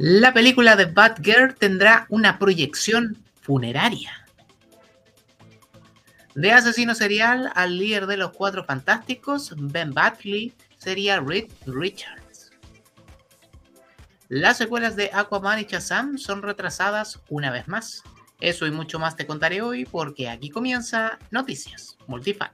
La película de Batgirl tendrá una proyección funeraria. De asesino serial al líder de los cuatro fantásticos, Ben Batley sería Reed Richards. Las secuelas de Aquaman y Shazam son retrasadas una vez más. Eso y mucho más te contaré hoy porque aquí comienza Noticias Multifan.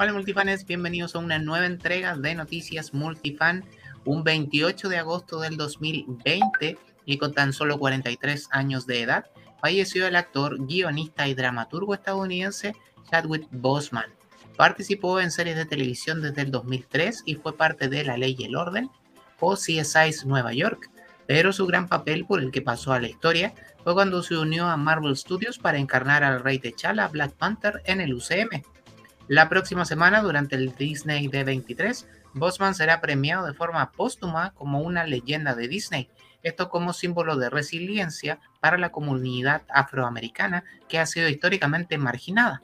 Hola multifanes, bienvenidos a una nueva entrega de Noticias Multifan, un 28 de agosto del 2020 y con tan solo 43 años de edad, falleció el actor, guionista y dramaturgo estadounidense Chadwick Boseman. Participó en series de televisión desde el 2003 y fue parte de La Ley y el Orden o CSI Nueva York, pero su gran papel por el que pasó a la historia fue cuando se unió a Marvel Studios para encarnar al rey T'Challa Black Panther en el UCM. La próxima semana, durante el Disney D23, Bosman será premiado de forma póstuma como una leyenda de Disney, esto como símbolo de resiliencia para la comunidad afroamericana que ha sido históricamente marginada.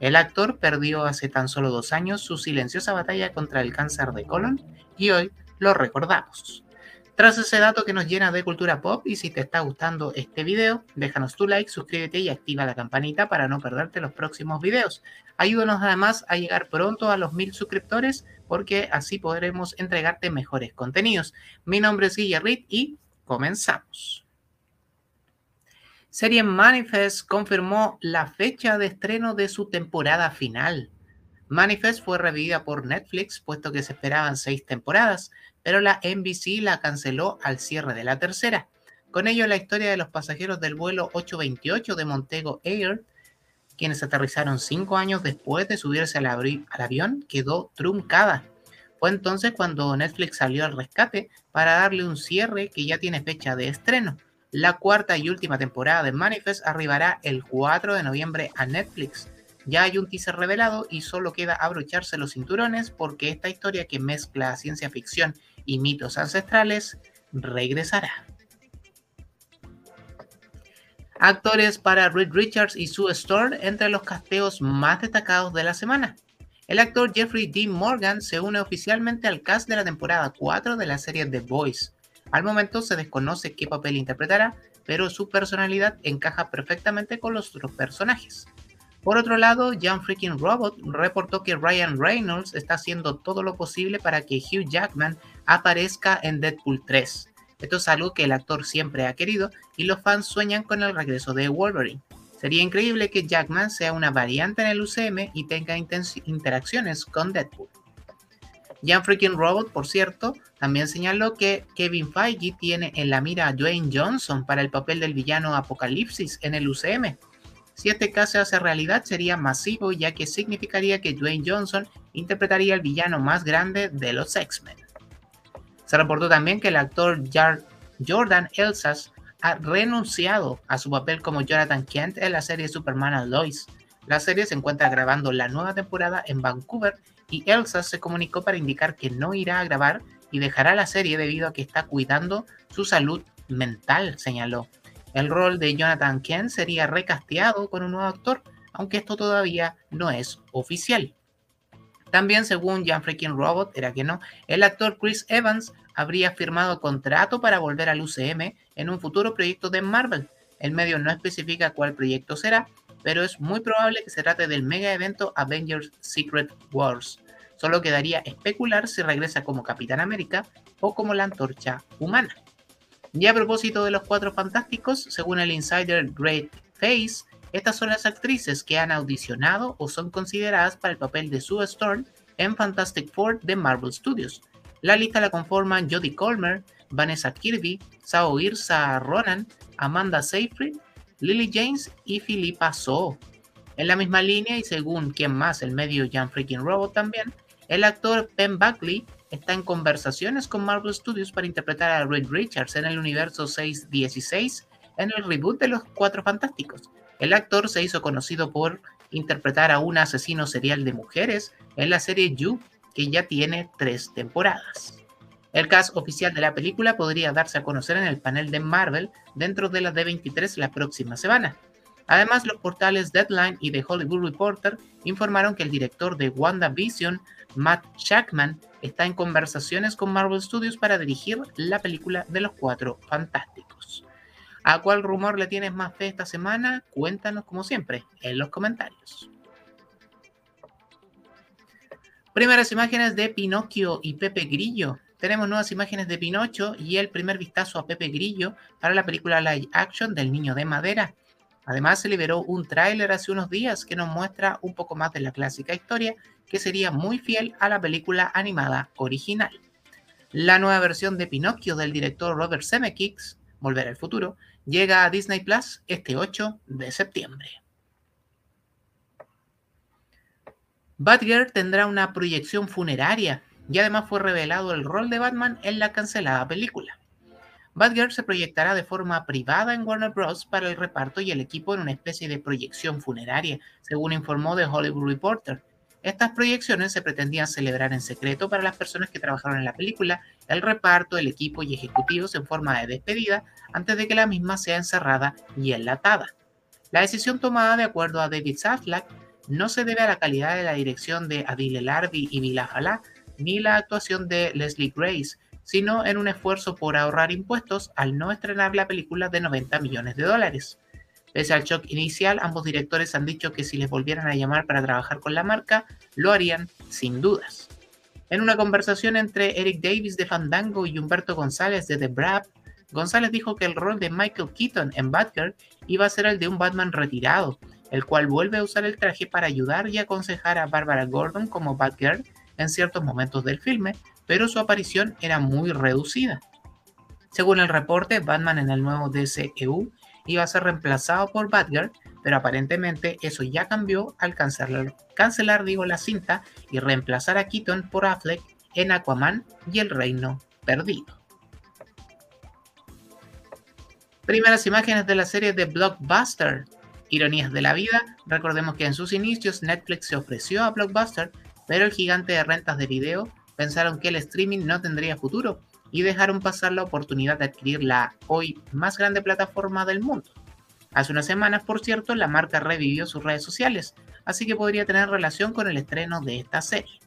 El actor perdió hace tan solo dos años su silenciosa batalla contra el cáncer de colon y hoy lo recordamos. Tras ese dato que nos llena de cultura pop y si te está gustando este video, déjanos tu like, suscríbete y activa la campanita para no perderte los próximos videos. Ayúdanos además a llegar pronto a los mil suscriptores porque así podremos entregarte mejores contenidos. Mi nombre es Guillerrit y comenzamos. Serie Manifest confirmó la fecha de estreno de su temporada final. Manifest fue revivida por Netflix, puesto que se esperaban seis temporadas, pero la NBC la canceló al cierre de la tercera. Con ello, la historia de los pasajeros del vuelo 828 de Montego Air, quienes aterrizaron cinco años después de subirse al, al avión, quedó truncada. Fue entonces cuando Netflix salió al rescate para darle un cierre que ya tiene fecha de estreno. La cuarta y última temporada de Manifest arribará el 4 de noviembre a Netflix. Ya hay un teaser revelado y solo queda abrocharse los cinturones porque esta historia que mezcla ciencia ficción y mitos ancestrales regresará. Actores para Reed Richards y Sue Storm entre los casteos más destacados de la semana. El actor Jeffrey Dean Morgan se une oficialmente al cast de la temporada 4 de la serie The Voice. Al momento se desconoce qué papel interpretará, pero su personalidad encaja perfectamente con los otros personajes. Por otro lado, Jan Freaking Robot reportó que Ryan Reynolds está haciendo todo lo posible para que Hugh Jackman aparezca en Deadpool 3. Esto es algo que el actor siempre ha querido y los fans sueñan con el regreso de Wolverine. Sería increíble que Jackman sea una variante en el UCM y tenga interacciones con Deadpool. Jan Freaking Robot, por cierto, también señaló que Kevin Feige tiene en la mira a Dwayne Johnson para el papel del villano Apocalipsis en el UCM. Si este caso se hace realidad sería masivo ya que significaría que Dwayne Johnson interpretaría el villano más grande de los X-Men. Se reportó también que el actor Jordan Elsas ha renunciado a su papel como Jonathan Kent en la serie Superman Lois. La serie se encuentra grabando la nueva temporada en Vancouver y Elsa se comunicó para indicar que no irá a grabar y dejará la serie debido a que está cuidando su salud mental, señaló. El rol de Jonathan Kent sería recasteado con un nuevo actor, aunque esto todavía no es oficial. También, según Jan Freaking Robot, era que no, el actor Chris Evans habría firmado contrato para volver al UCM en un futuro proyecto de Marvel. El medio no especifica cuál proyecto será, pero es muy probable que se trate del mega evento Avengers Secret Wars. Solo quedaría especular si regresa como Capitán América o como la antorcha humana. Y a propósito de los cuatro fantásticos, según el insider Great Face, estas son las actrices que han audicionado o son consideradas para el papel de Sue Storm en Fantastic Four de Marvel Studios. La lista la conforman Jodie Colmer, Vanessa Kirby, Sao Irsa Ronan, Amanda Seyfried, Lily James y Philippa So. En la misma línea y según quien más el medio Jan Freaking Robot también, el actor Ben Buckley está en conversaciones con Marvel Studios para interpretar a Reed Richards en el universo 616 en el reboot de Los Cuatro Fantásticos. El actor se hizo conocido por interpretar a un asesino serial de mujeres en la serie You, que ya tiene tres temporadas. El cast oficial de la película podría darse a conocer en el panel de Marvel dentro de la D23 la próxima semana. Además, los portales Deadline y The Hollywood Reporter informaron que el director de WandaVision, Matt Shackman, está en conversaciones con Marvel Studios para dirigir la película de los Cuatro Fantásticos. ¿A cuál rumor le tienes más fe esta semana? Cuéntanos como siempre en los comentarios. Primeras imágenes de Pinocchio y Pepe Grillo tenemos nuevas imágenes de Pinocho y el primer vistazo a Pepe Grillo para la película live action del Niño de Madera. Además se liberó un tráiler hace unos días que nos muestra un poco más de la clásica historia que sería muy fiel a la película animada original. La nueva versión de Pinocchio del director Robert Zemeckis, Volver al futuro, llega a Disney Plus este 8 de septiembre. Batgirl tendrá una proyección funeraria y además fue revelado el rol de Batman en la cancelada película. Batgirl se proyectará de forma privada en Warner Bros. para el reparto y el equipo en una especie de proyección funeraria, según informó The Hollywood Reporter. Estas proyecciones se pretendían celebrar en secreto para las personas que trabajaron en la película, el reparto, el equipo y ejecutivos en forma de despedida antes de que la misma sea encerrada y enlatada. La decisión tomada de acuerdo a David Zaslack no se debe a la calidad de la dirección de Adil El Arbi y Vila Jalá, ni la actuación de Leslie Grace, sino en un esfuerzo por ahorrar impuestos al no estrenar la película de 90 millones de dólares. Pese al shock inicial, ambos directores han dicho que si les volvieran a llamar para trabajar con la marca, lo harían sin dudas. En una conversación entre Eric Davis de Fandango y Humberto González de The Brab, González dijo que el rol de Michael Keaton en Batgirl iba a ser el de un Batman retirado, el cual vuelve a usar el traje para ayudar y aconsejar a Barbara Gordon como Batgirl en ciertos momentos del filme, pero su aparición era muy reducida. Según el reporte, Batman en el nuevo DCEU iba a ser reemplazado por Batgirl, pero aparentemente eso ya cambió al cancelar, cancelar digo, la cinta y reemplazar a Keaton por Affleck en Aquaman y el Reino Perdido. Primeras imágenes de la serie de Blockbuster. Ironías de la vida, recordemos que en sus inicios Netflix se ofreció a Blockbuster pero el gigante de rentas de video pensaron que el streaming no tendría futuro y dejaron pasar la oportunidad de adquirir la hoy más grande plataforma del mundo. Hace unas semanas, por cierto, la marca revivió sus redes sociales, así que podría tener relación con el estreno de esta serie.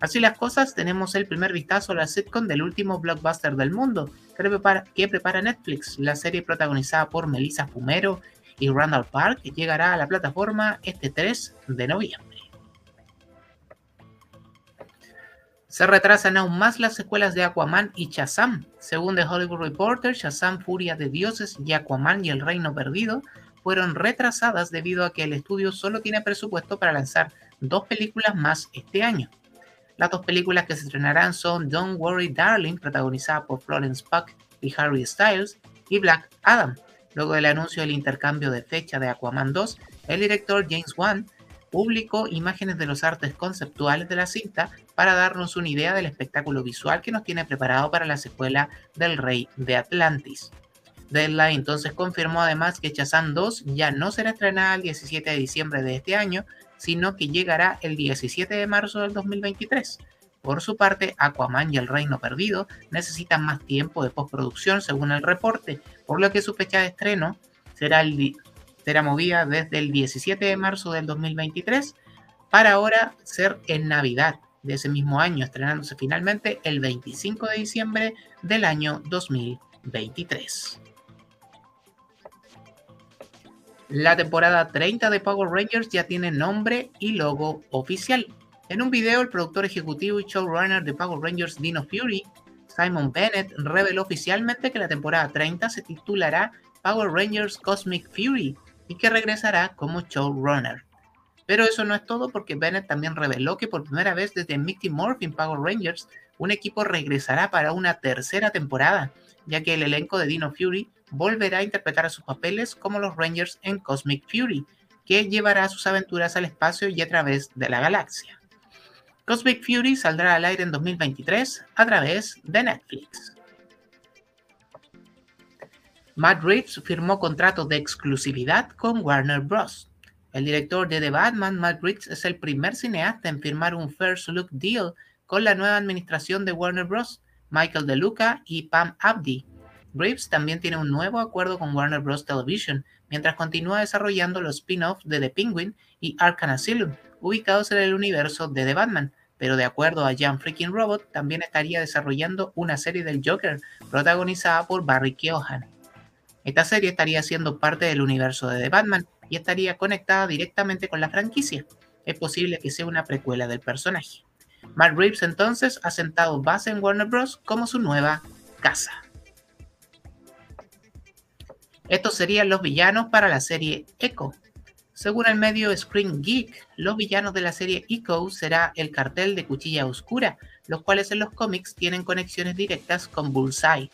Así las cosas, tenemos el primer vistazo a la sitcom del último blockbuster del mundo, que prepara, que prepara Netflix. La serie protagonizada por Melissa Fumero y Randall Park llegará a la plataforma este 3 de noviembre. Se retrasan aún más las secuelas de Aquaman y Shazam. Según The Hollywood Reporter, Shazam, Furia de Dioses y Aquaman y el Reino Perdido fueron retrasadas debido a que el estudio solo tiene presupuesto para lanzar dos películas más este año. Las dos películas que se estrenarán son Don't Worry Darling, protagonizada por Florence Pugh y Harry Styles, y Black Adam. Luego del anuncio del intercambio de fecha de Aquaman 2, el director James Wan publicó imágenes de los artes conceptuales de la cinta para darnos una idea del espectáculo visual que nos tiene preparado para la secuela del Rey de Atlantis. Deadline entonces confirmó además que Shazam 2 ya no será estrenada el 17 de diciembre de este año, sino que llegará el 17 de marzo del 2023. Por su parte, Aquaman y el Reino Perdido necesitan más tiempo de postproducción según el reporte, por lo que su fecha de estreno será el será movida desde el 17 de marzo del 2023 para ahora ser en Navidad de ese mismo año, estrenándose finalmente el 25 de diciembre del año 2023. La temporada 30 de Power Rangers ya tiene nombre y logo oficial. En un video, el productor ejecutivo y showrunner de Power Rangers Dino Fury, Simon Bennett, reveló oficialmente que la temporada 30 se titulará Power Rangers Cosmic Fury y que regresará como showrunner. Pero eso no es todo porque Bennett también reveló que por primera vez desde Mickey Morphin Power Rangers, un equipo regresará para una tercera temporada, ya que el elenco de Dino Fury volverá a interpretar a sus papeles como los Rangers en Cosmic Fury, que llevará sus aventuras al espacio y a través de la galaxia. Cosmic Fury saldrá al aire en 2023 a través de Netflix. Matt Reeves firmó contrato de exclusividad con Warner Bros. El director de The Batman, Matt Reeves, es el primer cineasta en firmar un First Look Deal con la nueva administración de Warner Bros. Michael DeLuca y Pam Abdi. Reeves también tiene un nuevo acuerdo con Warner Bros. Television, mientras continúa desarrollando los spin-offs de The Penguin y Arkham Asylum, ubicados en el universo de The Batman, pero de acuerdo a Jan Freaking Robot, también estaría desarrollando una serie del Joker protagonizada por Barry Keoghan. Esta serie estaría siendo parte del universo de The Batman y estaría conectada directamente con la franquicia. Es posible que sea una precuela del personaje. Matt Reeves entonces ha sentado base en Warner Bros. como su nueva casa. Estos serían los villanos para la serie Echo. Según el medio Screen Geek, los villanos de la serie Echo será el cartel de Cuchilla Oscura, los cuales en los cómics tienen conexiones directas con Bullseye.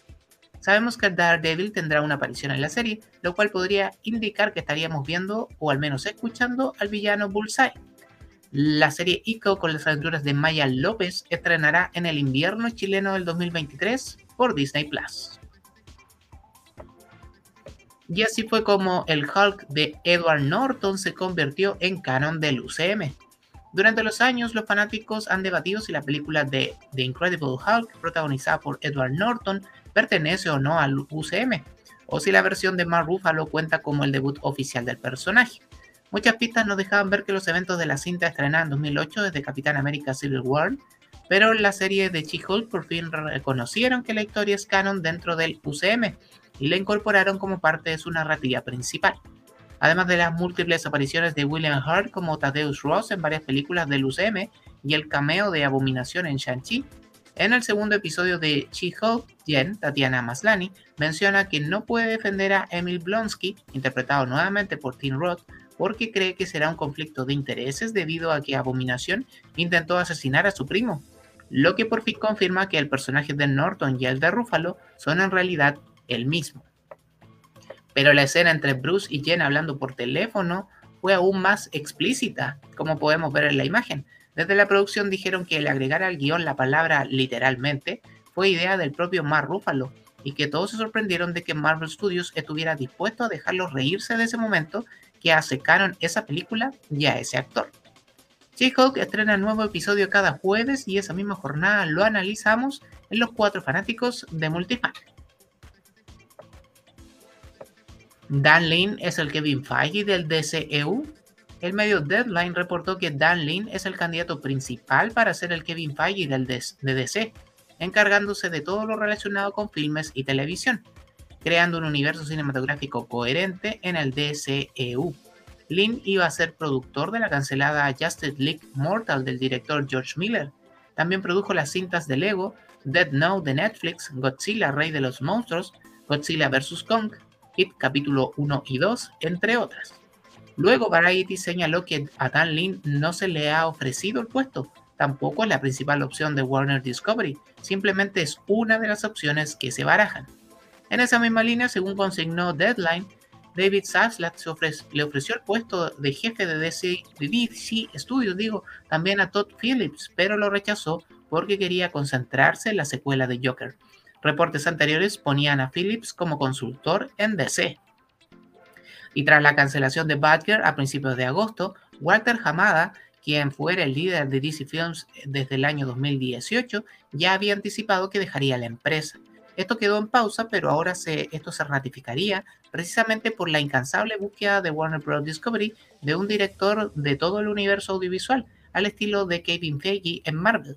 Sabemos que Daredevil tendrá una aparición en la serie, lo cual podría indicar que estaríamos viendo o al menos escuchando al villano Bullseye. La serie Echo con las aventuras de Maya López estrenará en el invierno chileno del 2023 por Disney Plus. Y así fue como el Hulk de Edward Norton se convirtió en canon del UCM. Durante los años, los fanáticos han debatido si la película de The Incredible Hulk, protagonizada por Edward Norton, pertenece o no al UCM, o si la versión de Mark Ruffalo cuenta como el debut oficial del personaje. Muchas pistas nos dejaban ver que los eventos de la cinta estrenada en 2008 desde Capitán América Civil War, pero la serie de She-Hulk por fin reconocieron que la historia es canon dentro del UCM y la incorporaron como parte de su narrativa principal. Además de las múltiples apariciones de William Hurt como Thaddeus Ross en varias películas del UCM y el cameo de Abominación en Shang-Chi, en el segundo episodio de She-Hulk, Jen, Tatiana Maslany, menciona que no puede defender a Emil Blonsky, interpretado nuevamente por Tim Roth, porque cree que será un conflicto de intereses debido a que Abominación intentó asesinar a su primo, lo que por fin confirma que el personaje de Norton y el de Ruffalo son en realidad el mismo. Pero la escena entre Bruce y Jen hablando por teléfono fue aún más explícita, como podemos ver en la imagen. Desde la producción dijeron que el agregar al guion la palabra literalmente fue idea del propio Mark Ruffalo y que todos se sorprendieron de que Marvel Studios estuviera dispuesto a dejarlos reírse de ese momento que asecaron esa película y a ese actor. She-Hulk estrena nuevo episodio cada jueves y esa misma jornada lo analizamos en los cuatro fanáticos de Multifan. Dan Lin es el Kevin Feige del DCEU. El medio Deadline reportó que Dan Lin es el candidato principal para ser el Kevin Feige del de DC, encargándose de todo lo relacionado con filmes y televisión, creando un universo cinematográfico coherente en el DCEU. Lin iba a ser productor de la cancelada Justice League Mortal del director George Miller. También produjo las cintas de Lego, Dead Note de Netflix, Godzilla, Rey de los Monstruos, Godzilla vs. Kong, Hit capítulo 1 y 2, entre otras. Luego Variety señaló que a Dan Lin no se le ha ofrecido el puesto, tampoco es la principal opción de Warner Discovery, simplemente es una de las opciones que se barajan. En esa misma línea, según consignó Deadline, David Zaslav le ofreció el puesto de jefe de DC, de DC Studios, digo, también a Todd Phillips, pero lo rechazó porque quería concentrarse en la secuela de Joker. Reportes anteriores ponían a Phillips como consultor en DC. Y tras la cancelación de Batgirl a principios de agosto, Walter Hamada, quien fuera el líder de DC Films desde el año 2018, ya había anticipado que dejaría la empresa. Esto quedó en pausa, pero ahora se, esto se ratificaría precisamente por la incansable búsqueda de Warner Bros. Discovery de un director de todo el universo audiovisual, al estilo de Kevin Feige en Marvel.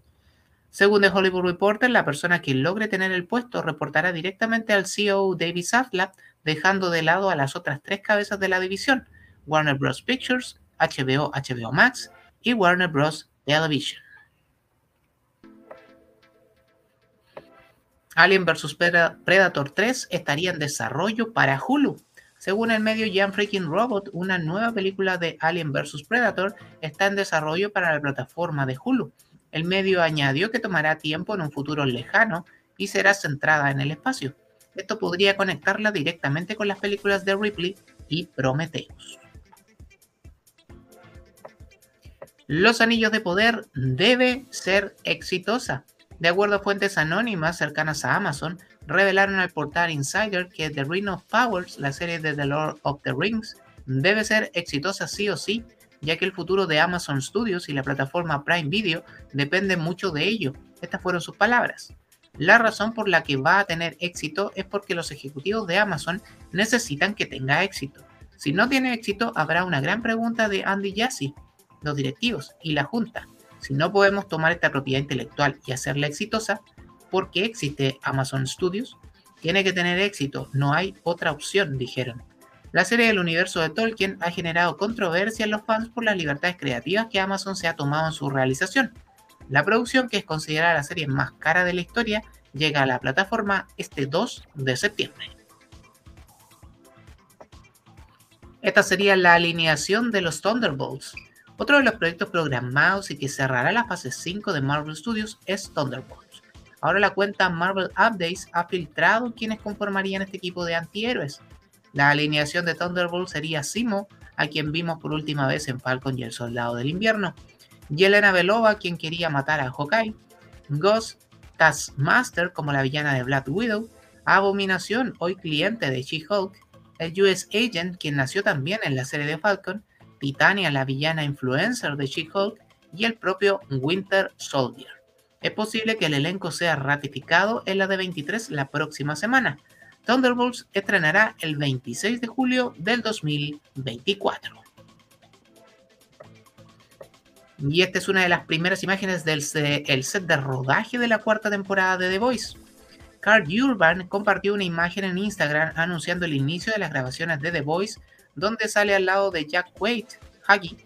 Según The Hollywood Reporter, la persona que logre tener el puesto reportará directamente al CEO David Zaslav, dejando de lado a las otras tres cabezas de la división, Warner Bros. Pictures, HBO, HBO Max y Warner Bros. Television. Alien vs. Predator 3 estaría en desarrollo para Hulu. Según el medio Jan Freaking Robot, una nueva película de Alien vs. Predator está en desarrollo para la plataforma de Hulu. El medio añadió que tomará tiempo en un futuro lejano y será centrada en el espacio. Esto podría conectarla directamente con las películas de Ripley y Prometheus. Los Anillos de Poder debe ser exitosa. De acuerdo a fuentes anónimas cercanas a Amazon, revelaron al portal Insider que The Ring of Powers, la serie de The Lord of the Rings, debe ser exitosa sí o sí ya que el futuro de Amazon Studios y la plataforma Prime Video depende mucho de ello. Estas fueron sus palabras. La razón por la que va a tener éxito es porque los ejecutivos de Amazon necesitan que tenga éxito. Si no tiene éxito, habrá una gran pregunta de Andy Jassy, los directivos y la Junta. Si no podemos tomar esta propiedad intelectual y hacerla exitosa, ¿por qué existe Amazon Studios? Tiene que tener éxito, no hay otra opción, dijeron. La serie del universo de Tolkien ha generado controversia en los fans por las libertades creativas que Amazon se ha tomado en su realización. La producción, que es considerada la serie más cara de la historia, llega a la plataforma este 2 de septiembre. Esta sería la alineación de los Thunderbolts. Otro de los proyectos programados y que cerrará la fase 5 de Marvel Studios es Thunderbolts. Ahora la cuenta Marvel Updates ha filtrado quienes conformarían este equipo de antihéroes. La alineación de Thunderbolts sería Simo, a quien vimos por última vez en Falcon y el Soldado del Invierno, Yelena Belova, quien quería matar a Hawkeye, Ghost, Taskmaster como la villana de Black Widow, Abominación, hoy cliente de She-Hulk, el US Agent, quien nació también en la serie de Falcon, Titania, la villana influencer de She-Hulk, y el propio Winter Soldier. Es posible que el elenco sea ratificado en la de 23 la próxima semana. Thunderbolts estrenará el 26 de julio del 2024. Y esta es una de las primeras imágenes del set de rodaje de la cuarta temporada de The Voice. Carl Urban compartió una imagen en Instagram anunciando el inicio de las grabaciones de The Voice, donde sale al lado de Jack Wade, Huggy,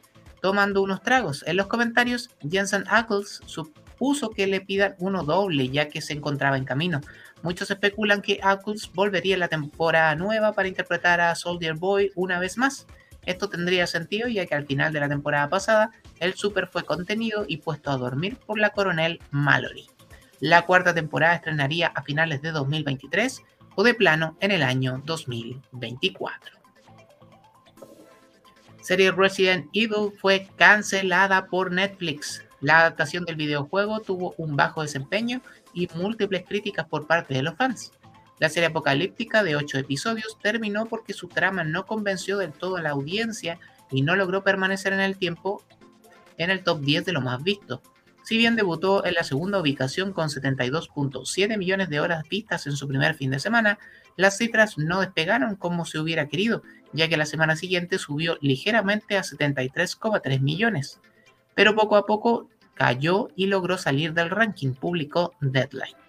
tomando unos tragos. En los comentarios, Jensen Ackles supuso que le pidan uno doble ya que se encontraba en camino. Muchos especulan que Ackles volvería en la temporada nueva para interpretar a Soldier Boy una vez más. Esto tendría sentido ya que al final de la temporada pasada el Super fue contenido y puesto a dormir por la coronel Mallory. La cuarta temporada estrenaría a finales de 2023 o de plano en el año 2024. Serie Resident Evil fue cancelada por Netflix. La adaptación del videojuego tuvo un bajo desempeño y múltiples críticas por parte de los fans. La serie apocalíptica de 8 episodios terminó porque su trama no convenció del todo a la audiencia y no logró permanecer en el tiempo en el top 10 de lo más visto. Si bien debutó en la segunda ubicación con 72.7 millones de horas vistas en su primer fin de semana, las cifras no despegaron como se hubiera querido, ya que la semana siguiente subió ligeramente a 73,3 millones. Pero poco a poco cayó y logró salir del ranking público Deadline.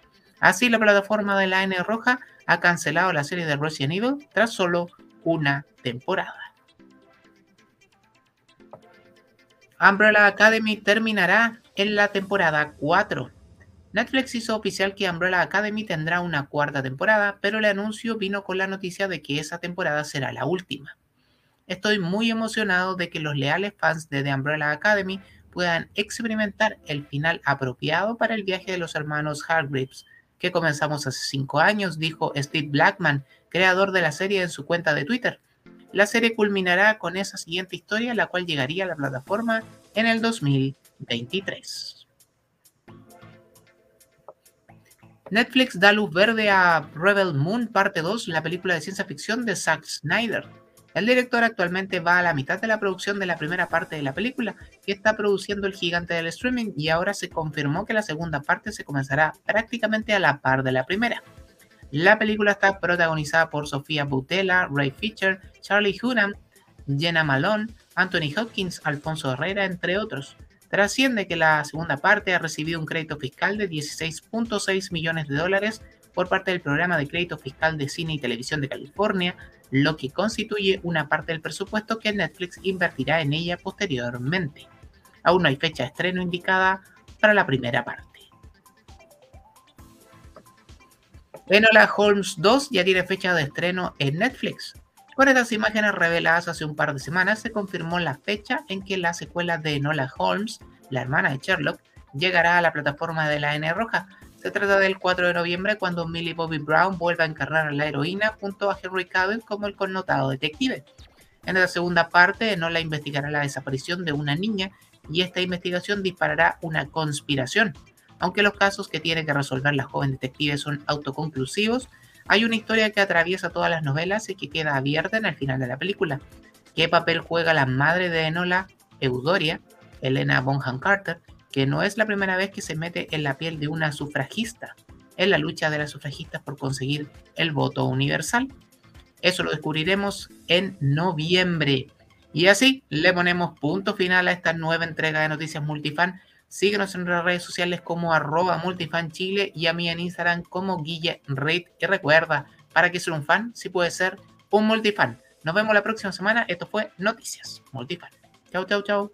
Así, la plataforma de la N Roja ha cancelado la serie de Resident Evil tras solo una temporada. Umbrella Academy terminará en la temporada 4. Netflix hizo oficial que Umbrella Academy tendrá una cuarta temporada, pero el anuncio vino con la noticia de que esa temporada será la última. Estoy muy emocionado de que los leales fans de The Umbrella Academy puedan experimentar el final apropiado para el viaje de los hermanos Hargreaves, que comenzamos hace cinco años, dijo Steve Blackman, creador de la serie en su cuenta de Twitter. La serie culminará con esa siguiente historia, la cual llegaría a la plataforma en el 2023. Netflix da luz verde a Rebel Moon Parte 2, la película de ciencia ficción de Zack Snyder. El director actualmente va a la mitad de la producción de la primera parte de la película que está produciendo el gigante del streaming y ahora se confirmó que la segunda parte se comenzará prácticamente a la par de la primera. La película está protagonizada por Sofía Boutella, Ray Fisher, Charlie Hunnam, Jenna Malone, Anthony Hopkins, Alfonso Herrera, entre otros. Trasciende que la segunda parte ha recibido un crédito fiscal de 16.6 millones de dólares por parte del programa de crédito fiscal de cine y televisión de California, lo que constituye una parte del presupuesto que Netflix invertirá en ella posteriormente. Aún no hay fecha de estreno indicada para la primera parte. Enola Holmes 2 ya tiene fecha de estreno en Netflix. Con estas imágenes reveladas hace un par de semanas se confirmó la fecha en que la secuela de Enola Holmes, la hermana de Sherlock, llegará a la plataforma de la N Roja, se trata del 4 de noviembre cuando Millie Bobby Brown vuelve a encarnar a la heroína junto a Henry Cavill como el connotado detective. En la segunda parte, Nola investigará la desaparición de una niña y esta investigación disparará una conspiración. Aunque los casos que tiene que resolver la joven detective son autoconclusivos, hay una historia que atraviesa todas las novelas y que queda abierta en el final de la película. ¿Qué papel juega la madre de Enola, Eudoria, Elena Bonham Carter, que no es la primera vez que se mete en la piel de una sufragista. en la lucha de las sufragistas por conseguir el voto universal. Eso lo descubriremos en noviembre. Y así le ponemos punto final a esta nueva entrega de Noticias Multifan. Síguenos en nuestras redes sociales como arroba multifanchile y a mí en Instagram como Guille Reid. Y recuerda, para que ser un fan, si puede ser un multifan. Nos vemos la próxima semana. Esto fue Noticias Multifan. Chau, chau, chau.